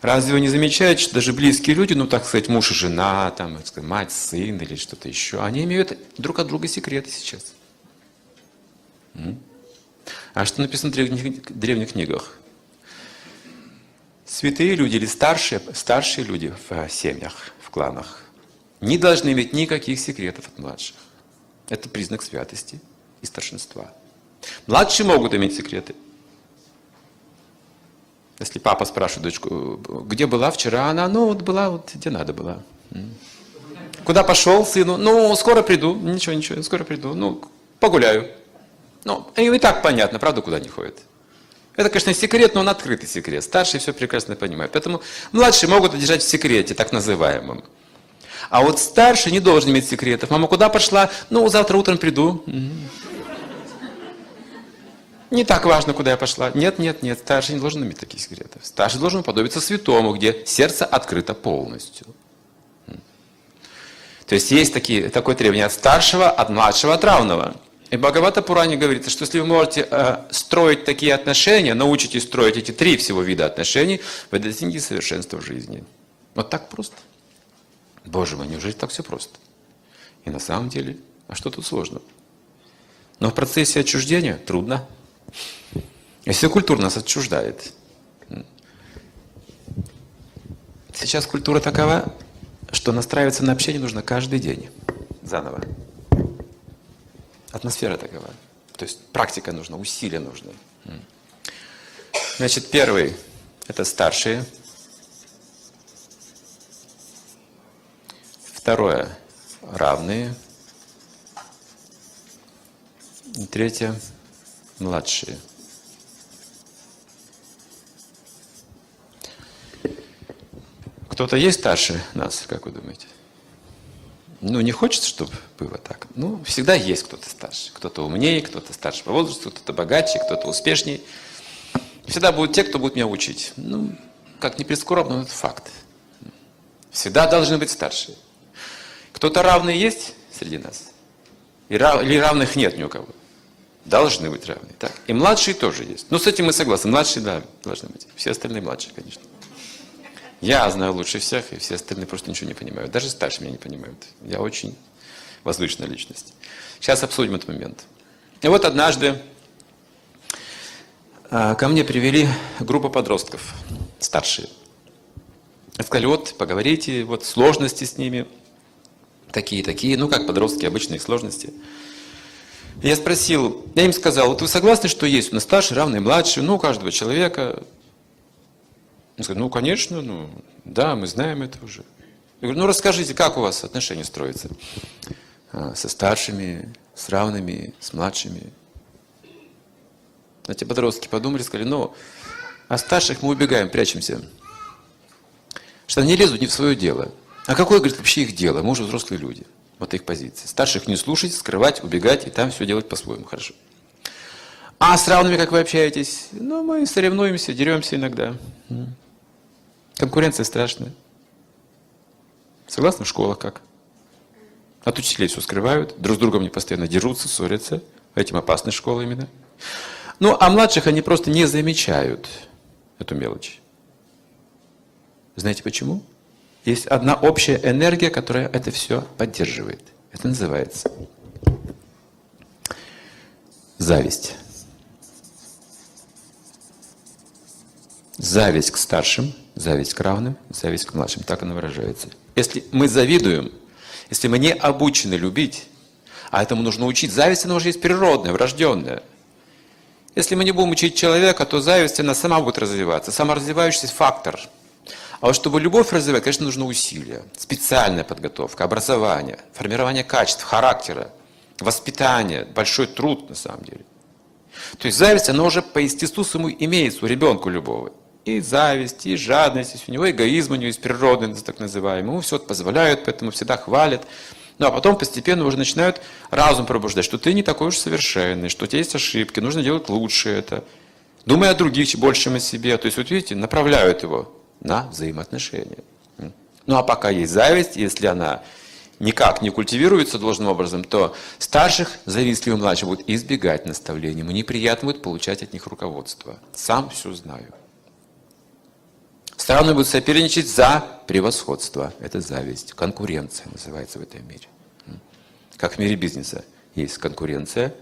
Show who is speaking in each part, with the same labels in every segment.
Speaker 1: Разве вы не замечаете, что даже близкие люди, ну, так сказать, муж и жена, там, сказать, мать, сын или что-то еще, они имеют друг от друга секреты сейчас. А что написано в древних, древних книгах? Святые люди или старшие, старшие люди в семьях, в кланах, не должны иметь никаких секретов от младших. Это признак святости и старшинства. Младшие могут иметь секреты. Если папа спрашивает дочку, где была вчера, она, ну, вот была, вот где надо была. Куда пошел сыну? Ну, скоро приду. Ничего, ничего, скоро приду. Ну, погуляю. Ну, и так понятно, правда, куда не ходит. Это, конечно, секрет, но он открытый секрет. Старшие все прекрасно понимают. Поэтому младшие могут держать в секрете, так называемом. А вот старший не должен иметь секретов. Мама куда пошла? Ну, завтра утром приду. Не так важно, куда я пошла. Нет, нет, нет, старший не должен иметь таких секретов. Старший должен подобиться святому, где сердце открыто полностью. То есть есть такие, такое требование от старшего, от младшего, от равного. И Бхагавата Пуране говорится, что если вы можете э, строить такие отношения, научитесь строить эти три всего вида отношений, вы достигнете совершенства в жизни. Вот так просто. Боже мой, неужели так все просто? И на самом деле, а что тут сложно? Но в процессе отчуждения трудно. Если культура нас отчуждает. Сейчас культура такова, что настраиваться на общение нужно каждый день. Заново. Атмосфера такова. То есть практика нужна, усилия нужны. Значит, первый – это старшие. Второе – равные. И третье – младшие. Кто-то есть старше нас, как вы думаете? Ну, не хочется, чтобы было так. Ну, всегда есть кто-то старше. Кто-то умнее, кто-то старше по возрасту, кто-то богаче, кто-то успешнее. Всегда будут те, кто будет меня учить. Ну, как не прискорбно, но это факт. Всегда должны быть старшие. Кто-то равный есть среди нас? Или равных нет ни у кого? Должны быть равные. Так? И младшие тоже есть. Ну, с этим мы согласны. Младшие, да, должны быть. Все остальные младшие, конечно. Я знаю лучше всех, и все остальные просто ничего не понимают. Даже старшие меня не понимают. Я очень возвышенная личность. Сейчас обсудим этот момент. И вот однажды а, ко мне привели группу подростков, старшие. Сказали, вот, поговорите, вот сложности с ними, такие-такие, ну, как подростки, обычные сложности. Я спросил, я им сказал, вот вы согласны, что есть у нас старший, равный, младший, ну, у каждого человека он сказал, ну, конечно, ну, да, мы знаем это уже. Я говорю, ну, расскажите, как у вас отношения строятся? А, со старшими, с равными, с младшими. Эти подростки подумали, сказали, ну, а старших мы убегаем, прячемся. Что они лезут не в свое дело. А какое, говорит, вообще их дело? Мы уже взрослые люди. Вот их позиция. Старших не слушать, скрывать, убегать и там все делать по-своему. Хорошо. А с равными как вы общаетесь? Ну, мы соревнуемся, деремся иногда. Конкуренция страшная. Согласны? В школах как? От учителей все скрывают, друг с другом не постоянно дерутся, ссорятся. Этим опасны школы именно. Ну, а младших они просто не замечают эту мелочь. Знаете почему? Есть одна общая энергия, которая это все поддерживает. Это называется зависть. Зависть к старшим, зависть к равным, зависть к младшим. Так она выражается. Если мы завидуем, если мы не обучены любить, а этому нужно учить, зависть, она уже есть природная, врожденная. Если мы не будем учить человека, то зависть, она сама будет развиваться, саморазвивающийся фактор. А вот чтобы любовь развивать, конечно, нужно усилия, специальная подготовка, образование, формирование качеств, характера, воспитание, большой труд на самом деле. То есть зависть, она уже по естеству своему имеется у ребенка любого и зависть, и жадность, есть у него эгоизм, у него есть природный, так называемый. Ему все позволяют, поэтому всегда хвалят. Ну а потом постепенно уже начинают разум пробуждать, что ты не такой уж совершенный, что у тебя есть ошибки, нужно делать лучше это. Думай о других больше, чем о себе. То есть, вот видите, направляют его на взаимоотношения. Ну а пока есть зависть, если она никак не культивируется должным образом, то старших, завистливый младший будет избегать наставлений. Ему неприятно будет получать от них руководство. Сам все знаю. Страны будут соперничать за превосходство. Это зависть. Конкуренция называется в этом мире. Как в мире бизнеса. Есть конкуренция,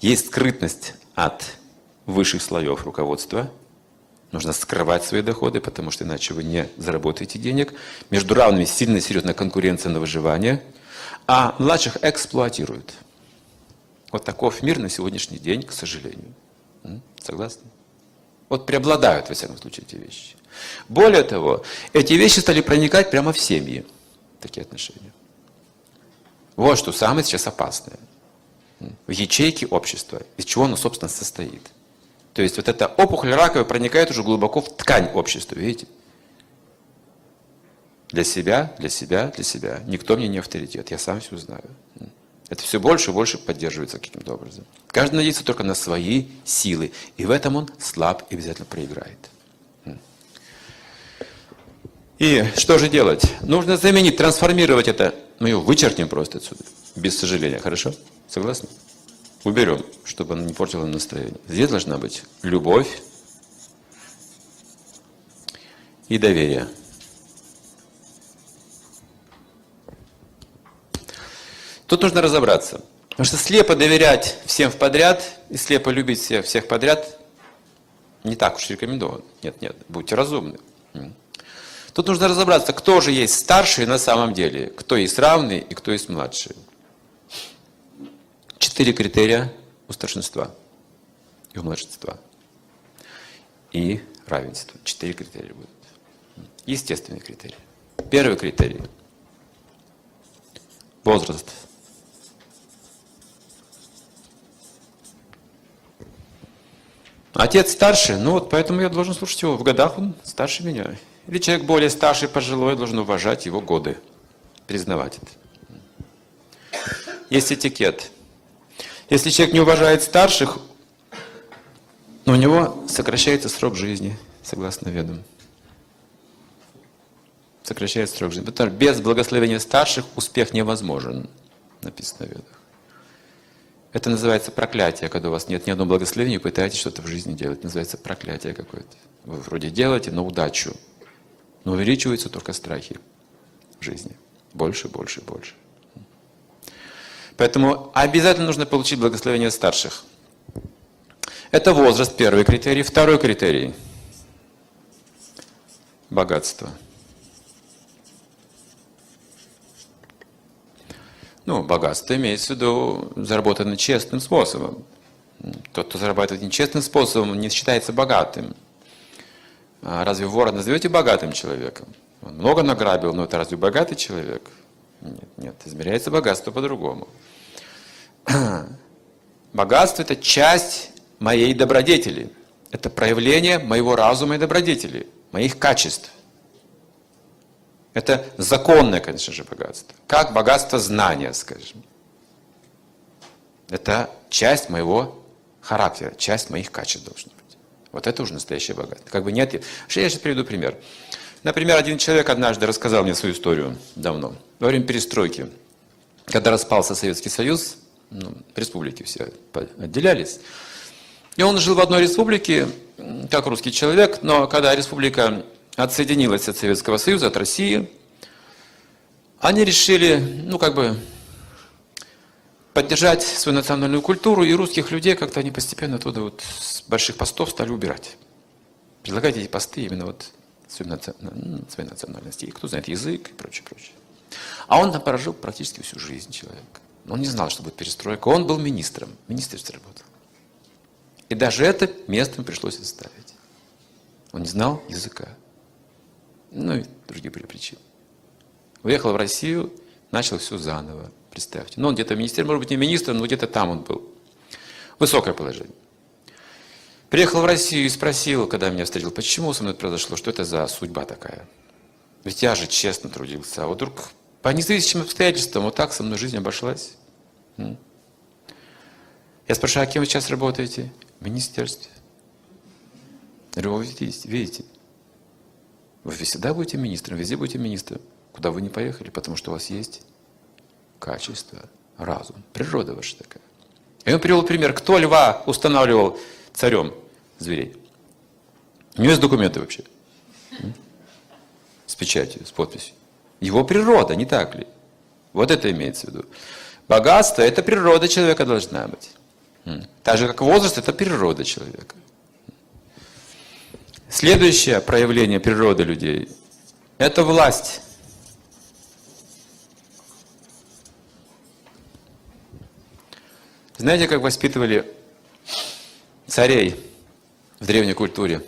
Speaker 1: есть скрытность от высших слоев руководства. Нужно скрывать свои доходы, потому что иначе вы не заработаете денег. Между равными сильная серьезная конкуренция на выживание. А младших эксплуатируют. Вот таков мир на сегодняшний день, к сожалению. Согласны? Вот преобладают, во всяком случае, эти вещи. Более того, эти вещи стали проникать прямо в семьи, такие отношения. Вот что самое сейчас опасное. В ячейке общества, из чего оно, собственно, состоит. То есть вот эта опухоль раковая проникает уже глубоко в ткань общества, видите? Для себя, для себя, для себя. Никто мне не авторитет, я сам все знаю. Это все больше и больше поддерживается каким-то образом. Каждый надеется только на свои силы. И в этом он слаб и обязательно проиграет. И что же делать? Нужно заменить, трансформировать это. Мы его вычеркнем просто отсюда. Без сожаления. Хорошо? Согласны? Уберем, чтобы оно не портило настроение. Здесь должна быть любовь и доверие. Тут нужно разобраться. Потому что слепо доверять всем в подряд и слепо любить всех, всех подряд не так уж рекомендовано. Нет, нет, будьте разумны. Тут нужно разобраться, кто же есть старший на самом деле, кто есть равный и кто есть младший. Четыре критерия у старшинства и у младшинства. И равенство. Четыре критерия будут. Естественный критерий. Первый критерий. Возраст. Отец старше, ну вот поэтому я должен слушать его. В годах он старше меня. Или человек более старший, пожилой, должен уважать его годы, признавать это. Есть этикет. Если человек не уважает старших, у него сокращается срок жизни, согласно ведам. Сокращается срок жизни. Потому что без благословения старших успех невозможен, написано в ведах. Это называется проклятие, когда у вас нет ни одного благословения, и пытаетесь что-то в жизни делать. Называется проклятие какое-то. Вы вроде делаете на удачу, но увеличиваются только страхи в жизни. Больше, больше, больше. Поэтому обязательно нужно получить благословение старших. Это возраст, первый критерий. Второй критерий – богатство. Ну, богатство имеется в виду заработанное честным способом. Тот, кто зарабатывает нечестным способом, не считается богатым. А разве вора назовете богатым человеком? Он много награбил, но это разве богатый человек? Нет, нет, измеряется богатство по-другому. Богатство – это часть моей добродетели. Это проявление моего разума и добродетели, моих качеств. Это законное, конечно же, богатство. Как богатство знания, скажем. Это часть моего характера, часть моих качеств должна быть. Вот это уже настоящее богатство. Как бы нет... Я сейчас приведу пример. Например, один человек однажды рассказал мне свою историю давно, во время перестройки. Когда распался Советский Союз, ну, республики все отделялись. И он жил в одной республике, как русский человек, но когда республика отсоединилась от Советского Союза, от России, они решили, ну, как бы, поддержать свою национальную культуру, и русских людей как-то они постепенно оттуда вот с больших постов стали убирать. Предлагать эти посты именно вот своей, ну, национальности. И кто знает язык и прочее, прочее. А он там прожил практически всю жизнь человек. Он не знал, что будет перестройка. Он был министром. Министерстве работал. И даже это место ему пришлось оставить. Он не знал языка. Ну и другие были причины. Уехал в Россию, начал все заново. Представьте. Ну, он где-то министр, может быть, не министром, но где-то там он был. Высокое положение. Приехал в Россию и спросил, когда меня встретил, почему со мной произошло, что это за судьба такая. Ведь я же честно трудился, а вот вдруг по независимым обстоятельствам вот так со мной жизнь обошлась. Я спрашиваю, а кем вы сейчас работаете? В министерстве. Я говорю, вы видите, видите, вы всегда будете министром, везде будете министром, куда вы не поехали, потому что у вас есть качество, разум, природа ваша такая. И он привел пример, кто льва устанавливал царем зверей. У него есть документы вообще. с печатью, с подписью. Его природа, не так ли? Вот это имеется в виду. Богатство – это природа человека должна быть. Так же, как возраст – это природа человека. Следующее проявление природы людей – это власть. Знаете, как воспитывали царей в древней культуре?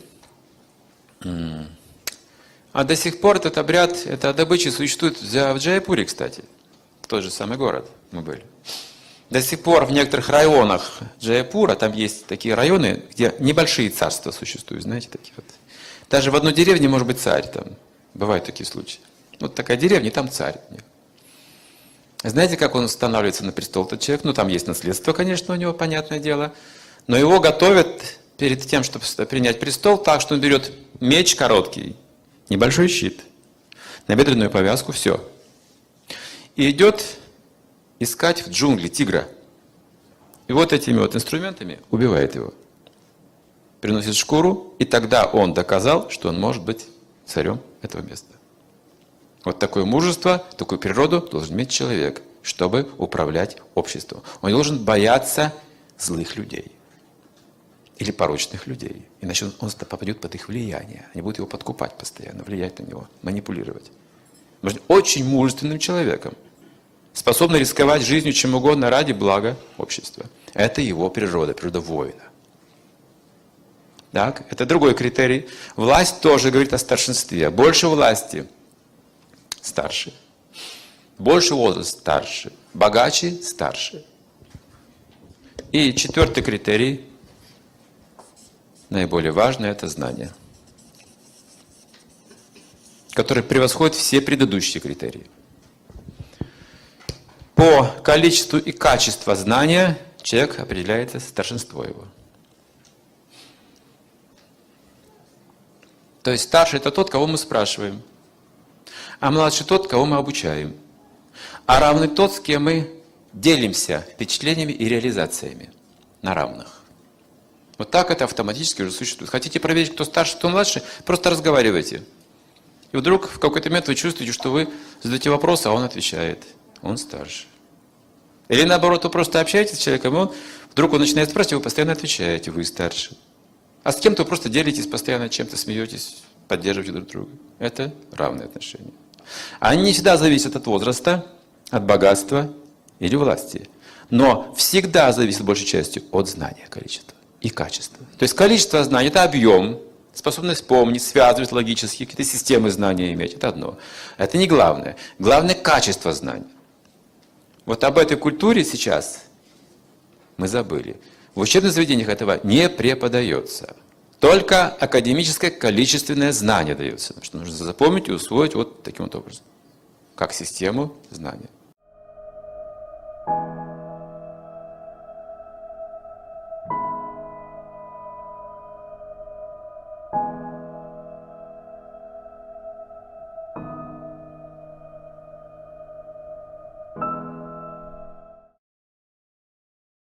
Speaker 1: А до сих пор этот обряд, эта добыча существует в Джайпуре, кстати. Тот же самый город мы были. До сих пор в некоторых районах Джайпура, там есть такие районы, где небольшие царства существуют, знаете, такие вот. Даже в одной деревне может быть царь там. Бывают такие случаи. Вот такая деревня, и там царь. Знаете, как он устанавливается на престол, этот человек? Ну, там есть наследство, конечно, у него, понятное дело. Но его готовят перед тем, чтобы принять престол, так что он берет меч короткий, небольшой щит, набедренную повязку, все. И идет искать в джунгли тигра. И вот этими вот инструментами убивает его. Приносит шкуру, и тогда он доказал, что он может быть царем этого места. Вот такое мужество, такую природу должен иметь человек, чтобы управлять обществом. Он должен бояться злых людей или порочных людей. Иначе он, попадет под их влияние. Они будут его подкупать постоянно, влиять на него, манипулировать. Нужно очень мужественным человеком, способный рисковать жизнью чем угодно ради блага общества. Это его природа, природа воина. Так? Это другой критерий. Власть тоже говорит о старшинстве. Больше власти – старше. Больше возраст – старше. Богаче – старше. И четвертый критерий – наиболее важное – это знание, которое превосходит все предыдущие критерии. По количеству и качеству знания человек определяется старшинство его. То есть старший – это тот, кого мы спрашиваем, а младший – тот, кого мы обучаем, а равный тот, с кем мы делимся впечатлениями и реализациями на равных. Вот так это автоматически уже существует. Хотите проверить, кто старше, кто младше, просто разговаривайте. И вдруг в какой-то момент вы чувствуете, что вы задаете вопрос, а он отвечает. Он старше. Или наоборот, вы просто общаетесь с человеком, и он вдруг он начинает спрашивать, вы постоянно отвечаете, вы старше. А с кем-то вы просто делитесь постоянно чем-то, смеетесь, поддерживаете друг друга. Это равные отношения. Они не всегда зависят от возраста, от богатства или власти. Но всегда зависят большей частью от знания количества и качество. То есть количество знаний – это объем, способность помнить, связывать логически, какие-то системы знания иметь. Это одно. Это не главное. Главное – качество знаний. Вот об этой культуре сейчас мы забыли. В учебных заведениях этого не преподается. Только академическое количественное знание дается. Что нужно запомнить и усвоить вот таким вот образом. Как систему знания.